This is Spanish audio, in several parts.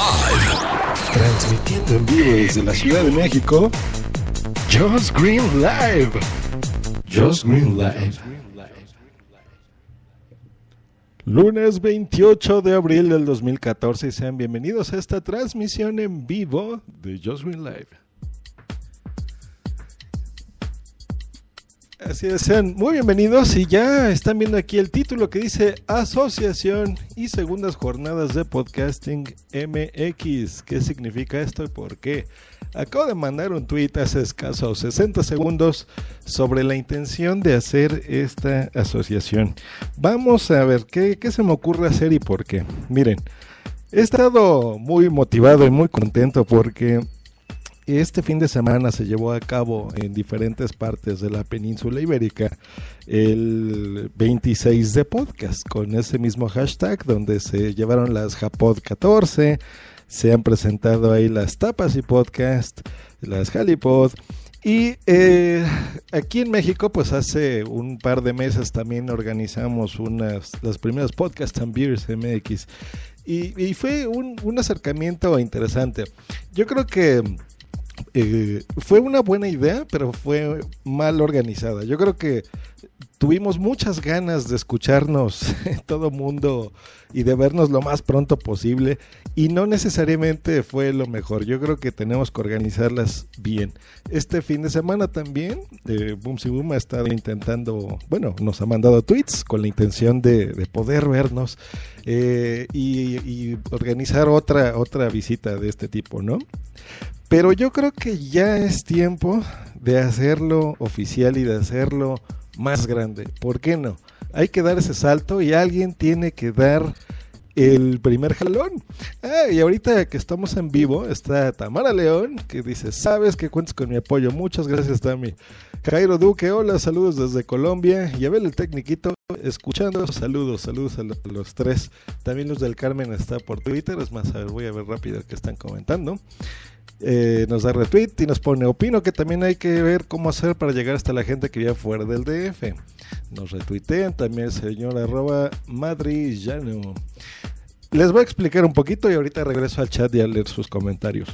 Live. Transmitiendo en vivo desde la Ciudad de México, Just Green Live. Just Green Live. Lunes 28 de abril del 2014 y sean bienvenidos a esta transmisión en vivo de Just Green Live. Así es, sean muy bienvenidos y ya están viendo aquí el título que dice Asociación y Segundas Jornadas de Podcasting MX. ¿Qué significa esto y por qué? Acabo de mandar un tweet hace escasos 60 segundos sobre la intención de hacer esta asociación. Vamos a ver qué, qué se me ocurre hacer y por qué. Miren, he estado muy motivado y muy contento porque este fin de semana se llevó a cabo en diferentes partes de la península ibérica el 26 de podcast con ese mismo hashtag donde se llevaron las Japod 14, se han presentado ahí las tapas y podcast, las Halipod. Y eh, aquí en México, pues hace un par de meses también organizamos unas, las primeras Podcast and Beers MX. Y, y fue un acercamiento interesante. Yo creo que eh, fue una buena idea, pero fue mal organizada. Yo creo que tuvimos muchas ganas de escucharnos todo mundo y de vernos lo más pronto posible y no necesariamente fue lo mejor. Yo creo que tenemos que organizarlas bien. Este fin de semana también, eh, Boom Si Boom ha estado intentando, bueno, nos ha mandado tweets con la intención de, de poder vernos eh, y, y, organizar otra, otra visita de este tipo, ¿no? Pero yo creo que ya es tiempo de hacerlo oficial y de hacerlo más grande. ¿Por qué no? Hay que dar ese salto y alguien tiene que dar el primer jalón. Ah, y ahorita que estamos en vivo está Tamara León que dice, sabes que cuentas con mi apoyo. Muchas gracias, Tami. Jairo Duque, hola, saludos desde Colombia. Y Abel el Tecniquito, escuchando, saludos, saludos a los, tres. También los del Carmen está por Twitter, es más, a ver, voy a ver rápido qué están comentando. Eh, nos da retweet y nos pone, opino que también hay que ver cómo hacer para llegar hasta la gente que vive fuera del DF. Nos retuitean también el señor arroba madrillano. Les voy a explicar un poquito y ahorita regreso al chat y a leer sus comentarios.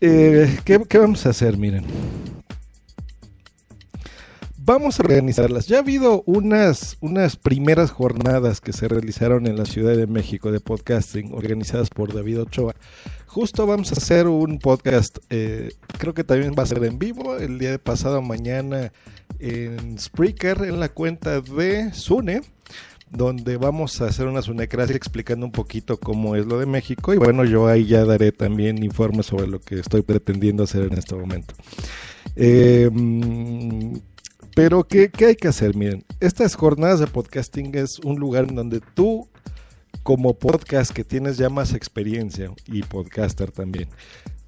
Eh, ¿qué, ¿Qué vamos a hacer? Miren vamos a organizarlas. Ya ha habido unas, unas primeras jornadas que se realizaron en la Ciudad de México de podcasting, organizadas por David Ochoa. Justo vamos a hacer un podcast, eh, creo que también va a ser en vivo, el día de pasado mañana en Spreaker, en la cuenta de Sune donde vamos a hacer una sunecracia explicando un poquito cómo es lo de México y bueno, yo ahí ya daré también informes sobre lo que estoy pretendiendo hacer en este momento. Eh, pero, ¿qué, ¿qué, hay que hacer? Miren, estas jornadas de podcasting es un lugar en donde tú, como podcast que tienes ya más experiencia y podcaster también,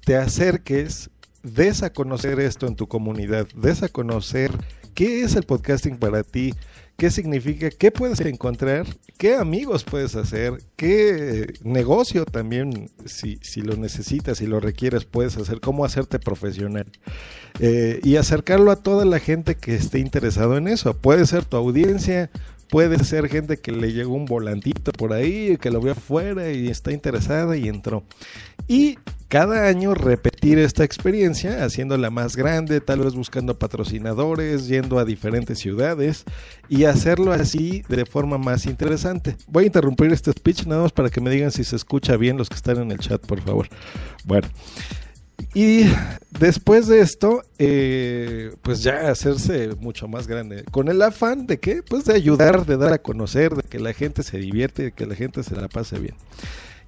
te acerques, des a conocer esto en tu comunidad, des a conocer qué es el podcasting para ti, qué significa, qué puedes encontrar, qué amigos puedes hacer, qué negocio también, si, si lo necesitas, si lo requieres, puedes hacer, cómo hacerte profesional. Eh, y acercarlo a toda la gente que esté interesado en eso. Puede ser tu audiencia, puede ser gente que le llegó un volantito por ahí, que lo vio afuera y está interesada y entró. Y cada año repetir esta experiencia, haciéndola más grande, tal vez buscando patrocinadores, yendo a diferentes ciudades y hacerlo así de forma más interesante. Voy a interrumpir este speech nada más para que me digan si se escucha bien los que están en el chat, por favor. Bueno. Y después de esto, eh, pues ya hacerse mucho más grande. Con el afán de qué? Pues de ayudar, de dar a conocer, de que la gente se divierte, de que la gente se la pase bien.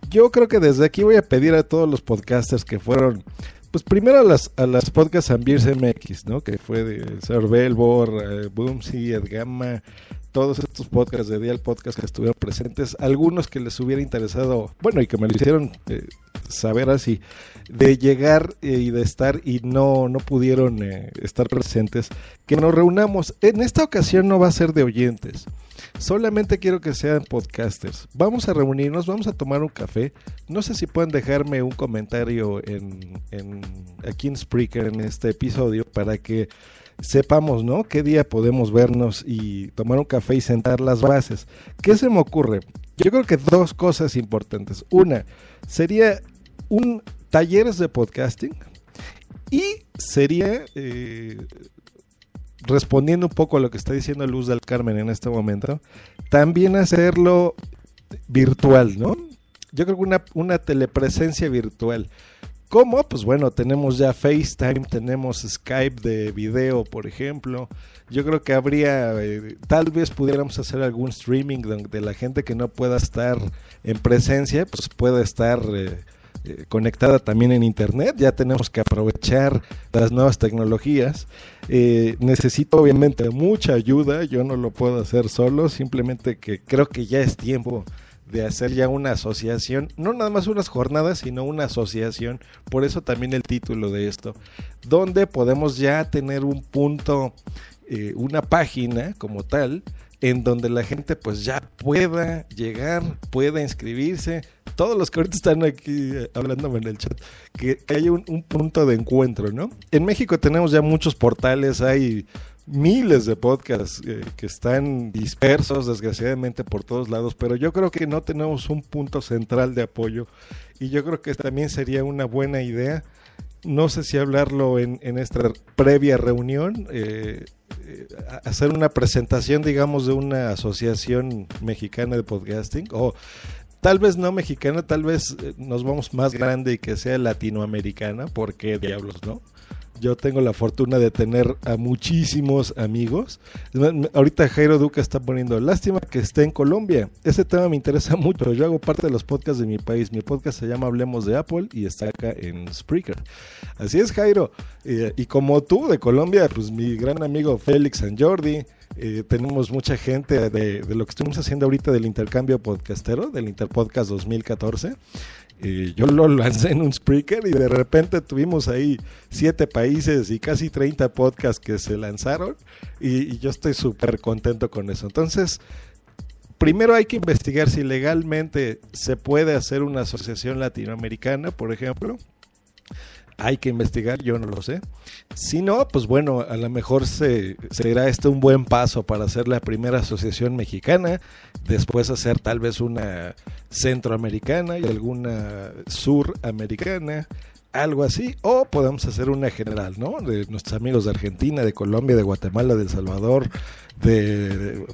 Yo creo que desde aquí voy a pedir a todos los podcasters que fueron, pues primero a las, a las podcasts Ambiers MX, ¿no? Que fue de Sir Belbor, eh, Boomsy, Edgama, todos estos podcasts de Dial Podcast que estuvieron presentes, algunos que les hubiera interesado, bueno, y que me lo hicieron eh, saber así, de llegar eh, y de estar y no, no pudieron eh, estar presentes, que nos reunamos. En esta ocasión no va a ser de oyentes, solamente quiero que sean podcasters. Vamos a reunirnos, vamos a tomar un café. No sé si pueden dejarme un comentario en, en aquí en Spreaker en este episodio para que sepamos, ¿no? ¿Qué día podemos vernos y tomar un café y sentar las bases? ¿Qué se me ocurre? yo creo que dos cosas importantes. Una, sería un talleres de podcasting y sería, eh, respondiendo un poco a lo que está diciendo Luz del Carmen en este momento, también hacerlo virtual, ¿no? Yo creo que una, telepresencia virtual. ¿Cómo? Pues bueno, tenemos ya FaceTime, tenemos Skype de video, por ejemplo. Yo creo que habría, eh, tal vez pudiéramos hacer algún streaming donde la gente que no pueda estar en presencia, pues pueda estar eh, eh, conectada también en Internet. Ya tenemos que aprovechar las nuevas tecnologías. necesito obviamente mucha ayuda, yo no lo puedo hacer solo, simplemente que creo que ya es tiempo de hacer ya una asociación, no nada más unas jornadas, sino una asociación, por eso también el título de esto, donde podemos ya tener un punto, eh, una página como tal, en donde la gente pues ya pueda llegar, pueda inscribirse, todos los que ahorita están aquí eh, hablándome en el chat, que, haya un, un punto de encuentro, ¿no? En México tenemos ya muchos portales, hay miles de podcasts eh, que están dispersos desgraciadamente por todos lados, pero yo creo que no tenemos un punto central de apoyo y yo creo que también sería una buena idea, no sé si hablarlo en, en esta previa reunión, eh, eh, hacer una presentación digamos de una asociación mexicana de podcasting o tal vez no mexicana, tal vez nos vamos más grande y que sea latinoamericana, porque diablos, ¿no? Yo tengo la fortuna de tener a muchísimos amigos. Ahorita Jairo Duca está poniendo lástima que esté en Colombia. Ese tema me interesa mucho. Yo hago parte de los podcasts de mi país. Mi podcast se llama Hablemos de Apple y está acá en Spreaker. Así es, Jairo. y como tú de Colombia, pues mi gran amigo Félix San Jordi. Eh, tenemos mucha gente de, de, lo que estamos haciendo ahorita del intercambio podcastero, del Interpodcast 2014 yo lo lancé en un Spreaker y de repente tuvimos ahí siete países y casi 30 podcasts que se lanzaron y, y yo estoy súper contento con eso. Entonces, primero hay que investigar si legalmente se puede hacer una asociación latinoamericana, por ejemplo hay que investigar, yo no lo sé. Si no, pues bueno, a lo mejor se, será este un buen paso para hacer la primera asociación mexicana, después hacer tal vez una centroamericana y alguna suramericana, algo así, o podemos hacer una general, ¿no? De nuestros amigos de Argentina, de Colombia, de Guatemala, de El Salvador, de,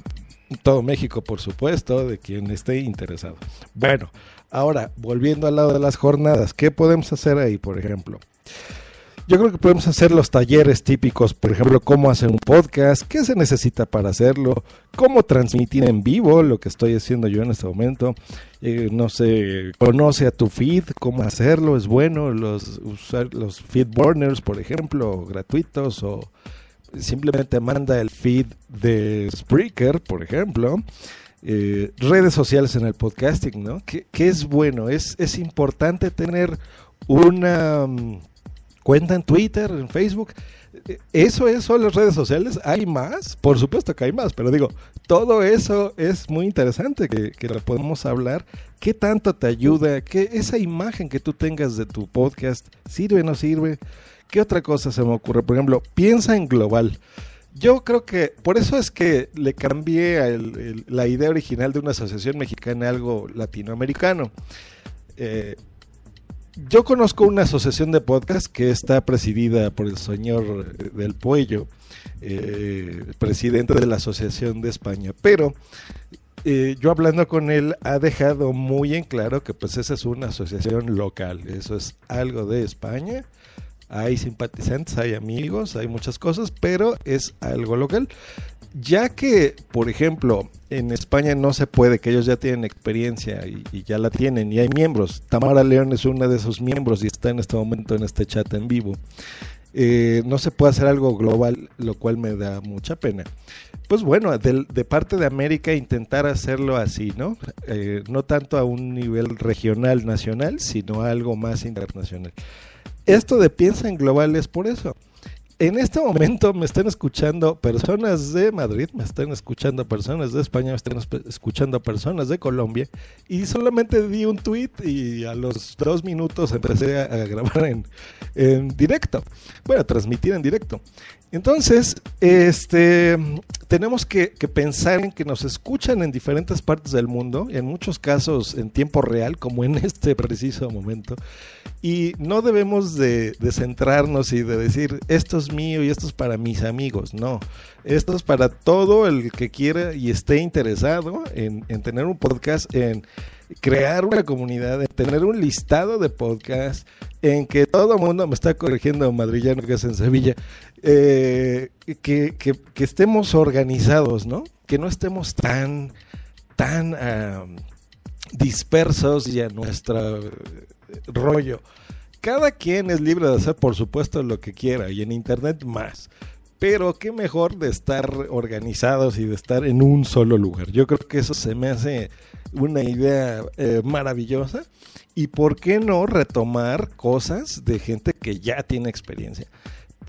todo México, por supuesto, de quien esté interesado. Bueno, ahora, volviendo al lado de las jornadas, ¿qué podemos hacer ahí, por ejemplo? Yo creo que podemos hacer los talleres típicos, por ejemplo, cómo hacer un podcast, qué se necesita para hacerlo, cómo transmitir en vivo, lo que estoy haciendo yo en este momento. Eh, no sé, conoce a tu feed, cómo hacerlo, es bueno, los, usar los feed burners, por ejemplo, gratuitos o simplemente manda el feed de Spreaker, por ejemplo. Eh, redes sociales en el podcasting, ¿no? Que, es bueno, es, es importante tener una mm, cuenta en Twitter, en Facebook. Eso es, son las redes sociales. ¿Hay más? Por supuesto que hay más, pero digo, todo eso es muy interesante que, que podemos hablar. ¿Qué tanto te ayuda? ¿Qué, esa imagen que tú tengas de tu podcast sirve o no sirve? ¿Qué otra cosa se me ocurre? Por ejemplo, piensa en global. Yo creo que por eso es que le cambié la idea original de una asociación mexicana algo latinoamericano. Eh, yo conozco una asociación de podcast que está presidida por el señor del Puello, eh, presidente de la Asociación de España, pero eh, yo hablando con él ha dejado muy en claro que pues esa es una asociación local, eso es algo de España, hay simpatizantes, hay amigos, hay muchas cosas, pero es algo local ya que, por ejemplo, en España no se puede, que ellos ya tienen experiencia y, ya la tienen, y hay miembros. Tamara León es una de esos miembros y está en este momento en este chat en vivo. Eh, no se puede hacer algo global, lo cual me da mucha pena. Pues bueno, de, parte de América intentar hacerlo así, ¿no? Eh, no tanto a un nivel regional, nacional, sino algo más internacional. Esto de piensa en global es por eso en este momento me están escuchando personas de Madrid, me están escuchando personas de España, me están escuchando personas de Colombia y solamente di un tweet y a los dos minutos empecé a, grabar en, en, directo, bueno, a transmitir en directo. Entonces, este, tenemos que, que, pensar en que nos escuchan en diferentes partes del mundo, en muchos casos en tiempo real, como en este preciso momento, y no debemos de, de centrarnos y de decir, esto mío y esto es para mis amigos, no, esto es para todo el que quiera y esté interesado en, en tener un podcast, en crear una comunidad, en tener un listado de podcasts, en que todo el mundo me está corrigiendo madrillano que es en Sevilla, eh, que, que, estemos organizados, ¿no? Que no estemos tan, tan uh, dispersos y a nuestro rollo. Cada quien es libre de hacer, por supuesto, lo que quiera y en Internet más. Pero qué mejor de estar organizados y de estar en un solo lugar. Yo creo que eso se me hace una idea eh, maravillosa. Y por qué no retomar cosas de gente que ya tiene experiencia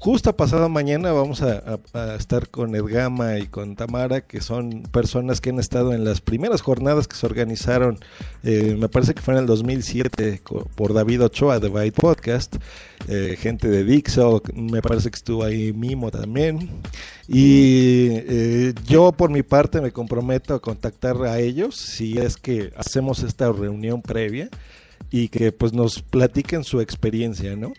justo pasado mañana vamos a, estar con Edgama y con Tamara, que son personas que han estado en las primeras jornadas que se organizaron, eh, me parece que fue en el 2007, por David Ochoa de Byte Podcast, eh, gente de Dixo, me parece que estuvo ahí Mimo también. Y eh, yo por mi parte me comprometo a contactar a ellos si es que hacemos esta reunión previa y que pues nos platiquen su experiencia, ¿no?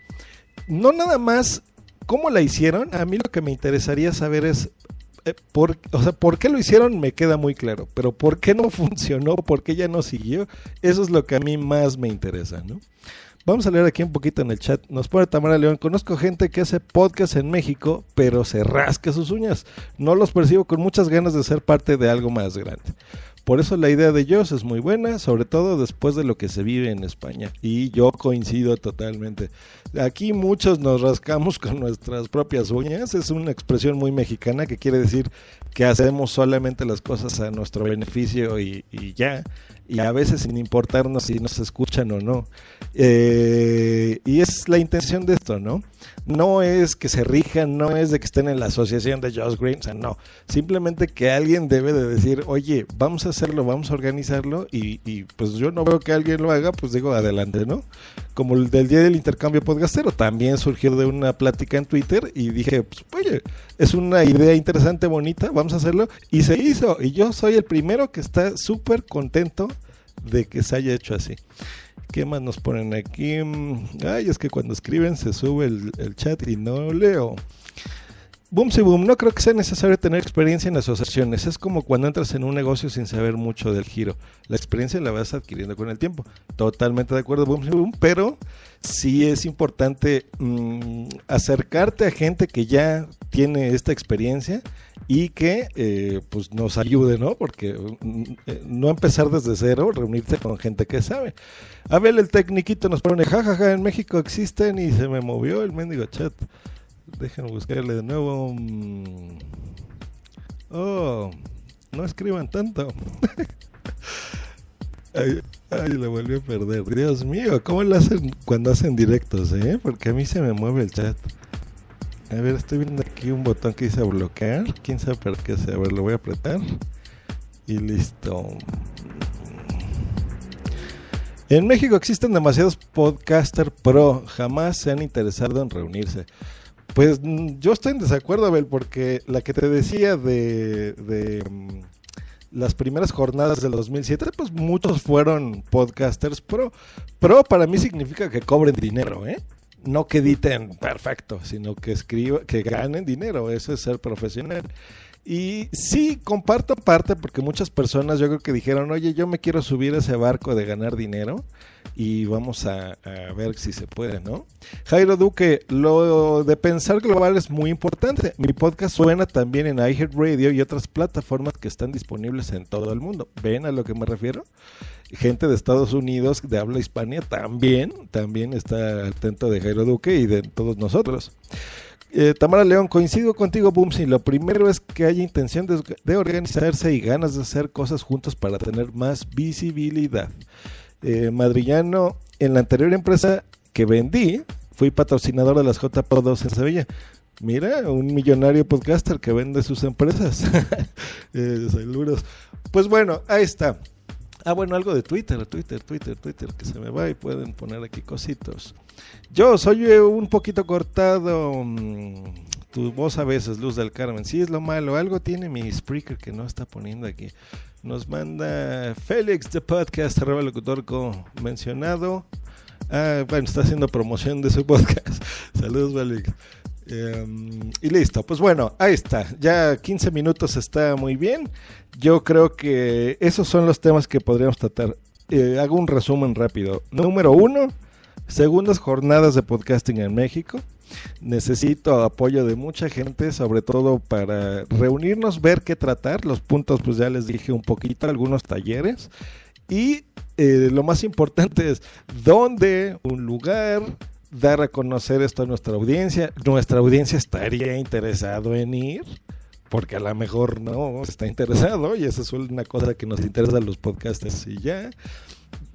No nada más ¿Cómo la hicieron? A mí lo que me interesaría saber es, eh, por, o sea, ¿por qué lo hicieron? Me queda muy claro, pero ¿por qué no funcionó? ¿Por qué ya no siguió? Eso es lo que a mí más me interesa, ¿no? Vamos a leer aquí un poquito en el chat. Nos pone Tamara León. Conozco gente que hace podcast en México, pero se rasca sus uñas. No los percibo con muchas ganas de ser parte de algo más grande. Por eso la idea de ellos es muy buena, sobre todo después de lo que se vive en España. Y yo coincido totalmente. Aquí muchos nos rascamos con nuestras propias uñas. Es una expresión muy mexicana que quiere decir que hacemos solamente las cosas a nuestro beneficio y, ya y a veces sin importarnos si nos escuchan o no. Eh, y es la intención de esto, ¿no? No es que se rijan, no es de que estén en la asociación de Josh Green, o sea, no. Simplemente que alguien debe de decir, oye, vamos a hacerlo, vamos a organizarlo y, pues yo no veo que alguien lo haga, pues digo, adelante, ¿no? Como el del día del intercambio podcastero, también surgió de una plática en Twitter y dije, pues, oye, es una idea interesante, bonita, vamos a hacerlo. Y se hizo, y yo soy el primero que está súper contento de que se haya hecho así. ¿Qué más nos ponen aquí? Ay, es que cuando escriben se sube el, el chat y no leo. Boom, sí, boom. No creo que sea necesario tener experiencia en asociaciones. Es como cuando entras en un negocio sin saber mucho del giro. La experiencia la vas adquiriendo con el tiempo. Totalmente de acuerdo, boom, sí, boom. Pero sí es importante mmm, acercarte a gente que ya tiene esta experiencia y que eh, pues nos ayude, ¿no? Porque eh, no empezar desde cero, reunirse con gente que sabe. Abel el tecniquito nos pone, jajaja, ja, ja, en México existen y se me movió el mendigo chat. Déjenme buscarle de nuevo. Oh, no escriban tanto. ay, ay, lo volví a perder. Dios mío, ¿cómo lo hacen cuando hacen directos, eh? Porque a mí se me mueve el chat. A ver, estoy viendo aquí un botón que dice bloquear. ¿Quién sabe para qué sea? A ver, lo voy a apretar. Y listo. En México existen demasiados podcaster pro. Jamás se han interesado en reunirse. Pues yo estoy en desacuerdo, Abel, porque la que te decía de, de um, las primeras jornadas del 2007, pues muchos fueron podcasters pro. Pro para mí significa que cobren dinero, ¿eh? no que editen perfecto, sino que escriban, que ganen dinero, eso es ser profesional. Y sí, comparto parte porque muchas personas yo creo que dijeron, oye, yo me quiero subir a ese barco de ganar dinero y vamos a, ver si se puede, ¿no? Jairo Duque, lo de pensar global es muy importante. Mi podcast suena también en iHeartRadio y otras plataformas que están disponibles en todo el mundo. ¿Ven a lo que me refiero? Gente de Estados Unidos de habla hispania también, también está atento de Jairo Duque y de todos nosotros. Eh, Tamara León, coincido contigo, Bumsy. Lo primero es que haya intención de, de, organizarse y ganas de hacer cosas juntos para tener más visibilidad. Eh, Madrillano, en la anterior empresa que vendí, fui patrocinador de las JPO2 en Sevilla. Mira, un millonario podcaster que vende sus empresas. eh, saludos. Pues bueno, ahí está. Ah, bueno, algo de Twitter, Twitter, Twitter, Twitter, que se me va y pueden poner aquí cositos. Yo soy un poquito cortado. tu voz a veces, Luz del Carmen. Sí es lo malo, algo tiene mi speaker que no está poniendo aquí. Nos manda Félix de Podcast, arroba locutor mencionado. Ah, bueno, está haciendo promoción de su podcast. Saludos, Félix. Em, y listo, pues bueno, ahí está. Ya 15 minutos está muy bien. Yo creo que esos son los temas que podríamos tratar. Eh, hago un resumen rápido. Número uno, segundas jornadas de podcasting en México. Necesito apoyo de mucha gente, sobre todo para reunirnos, ver qué tratar. Los puntos, pues ya les dije un poquito, algunos talleres. Y eh, lo más importante es dónde, un lugar, dar a conocer esto a nuestra audiencia. Nuestra audiencia estaría interesado en ir, porque a lo mejor no está interesado, y esa es una cosa que nos interesa a los podcasters y ya.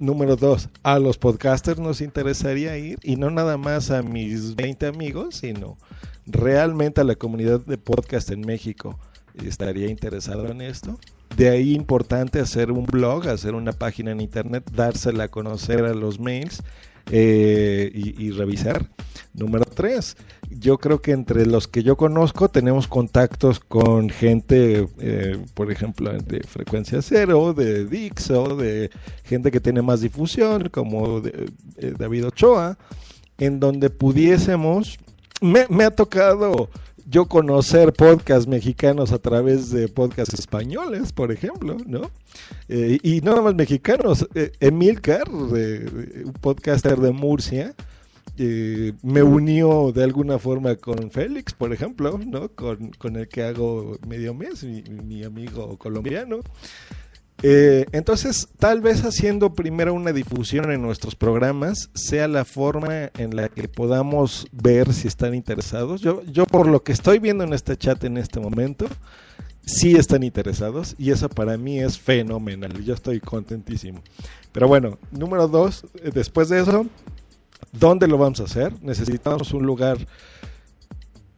Número dos, a los podcasters nos interesaría ir, y no nada más a mis 20 amigos, sino realmente a la comunidad de podcast en México estaría interesado en esto. De ahí importante hacer un blog, hacer una página en internet, dársela a conocer a los mails eh, y, revisar. Número tres, yo creo que entre los que yo conozco tenemos contactos con gente, eh, por ejemplo, de frecuencia cero, de Dixo, de gente que tiene más difusión, como eh, David Ochoa, en donde pudiésemos, me ha tocado yo conocer podcasts mexicanos a través de podcasts españoles, por ejemplo, ¿no? Eh, y no nada más mexicanos. Eh, Emilcar, un podcaster de Murcia, eh, me unió de alguna forma con Félix, por ejemplo, ¿no? Con, con el que hago medio mes, mi amigo colombiano. Eh, entonces, tal vez haciendo primero una difusión en nuestros programas sea la forma en la que podamos ver si están interesados. Yo, yo por lo que estoy viendo en este chat en este momento, sí están interesados y eso para mí es fenomenal. Yo estoy contentísimo. Pero bueno, número dos, eh, después de eso, ¿dónde lo vamos a hacer? Necesitamos un lugar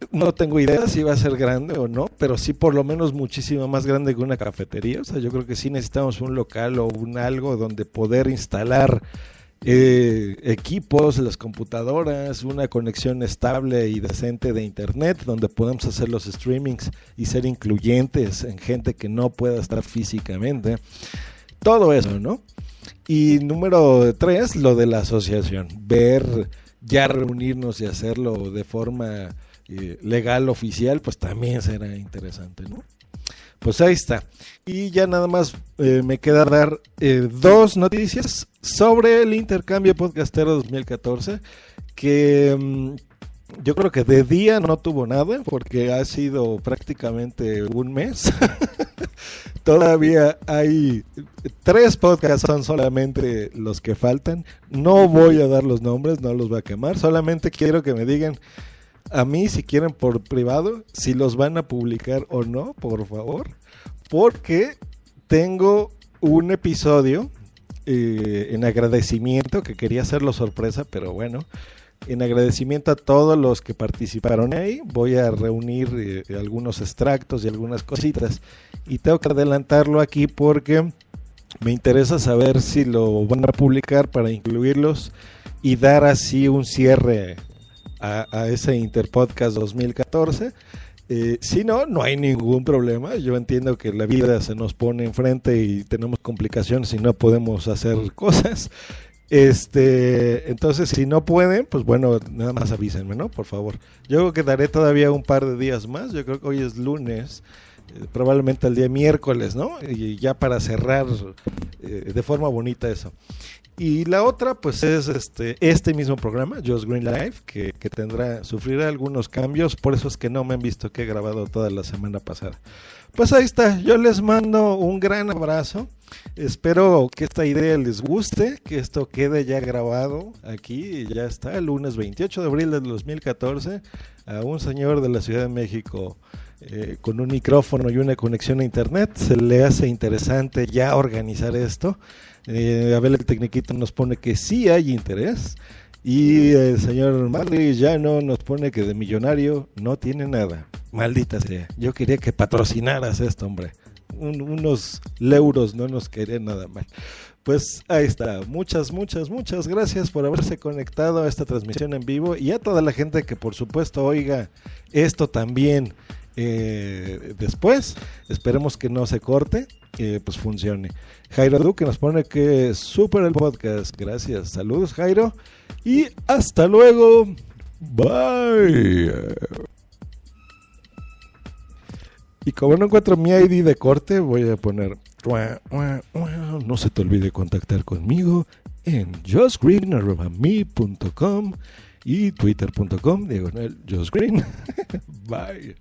no tengo idea si va a ser grande o no, pero sí por lo menos muchísimo más grande que una cafetería. O sea, yo creo que sí necesitamos un local o un algo donde poder instalar eh, equipos, las computadoras, una conexión estable y decente de internet, donde podamos hacer los streamings y ser incluyentes en gente que no pueda estar físicamente. Todo eso, ¿no? Y número tres, lo de la asociación. Ver, ya reunirnos y hacerlo de forma eh, legal oficial, pues también será interesante, ¿no? Pues ahí está. Y ya nada más eh, me queda dar eh, dos noticias sobre el intercambio podcastero 2014, que mm, yo creo que de día no tuvo nada, porque ha sido prácticamente un mes. Todavía hay tres podcasts, son solamente los que faltan. No voy a dar los nombres, no los voy a quemar, solamente quiero que me digan a mí si quieren por privado, si los van a publicar o no, por favor, porque tengo un episodio eh, en agradecimiento, que quería hacerlo sorpresa, pero bueno, en agradecimiento a todos los que participaron ahí, voy a reunir eh, algunos extractos y algunas cositas, y tengo que adelantarlo aquí porque me interesa saber si lo van a publicar para incluirlos y dar así un cierre a, ese Interpodcast 2014. Eh, si no, no hay ningún problema. Yo entiendo que la vida se nos pone enfrente y tenemos complicaciones y no podemos hacer cosas. Este, entonces, si no pueden, pues bueno, nada más avísenme, ¿no? Por favor. Yo creo que daré todavía un par de días más. Yo creo que hoy es lunes, eh, probablemente el día miércoles, ¿no? Y ya para cerrar eh, de forma bonita eso. Y la otra, pues es este, este mismo programa, Just Green Life, que, que, tendrá, sufrirá algunos cambios, por eso es que no me han visto que he grabado toda la semana pasada. Pues ahí está, yo les mando un gran abrazo, espero que esta idea les guste, que esto quede ya grabado aquí, ya está, el lunes 28 de abril del 2014, a un señor de la Ciudad de México. Eh, con un micrófono y una conexión a internet, se le hace interesante ya organizar esto. Eh, Abel el Tecniquito nos pone que sí hay interés. Y el señor Marley ya no nos pone que de millonario no tiene nada. Maldita sea. Yo quería que patrocinaras esto, hombre. unos leuros no nos querían nada mal. Pues ahí está. Muchas, muchas, muchas gracias por haberse conectado a esta transmisión en vivo y a toda la gente que por supuesto oiga esto también eh, después. Esperemos que no se corte, que pues funcione. Jairo Duque nos pone que super el podcast. Gracias. Saludos Jairo y hasta luego. Bye. Y como no encuentro mi ID de corte, voy a poner no se te olvide contactar conmigo en justgreen.me.com y twitter.com diagonal justgreen. Bye.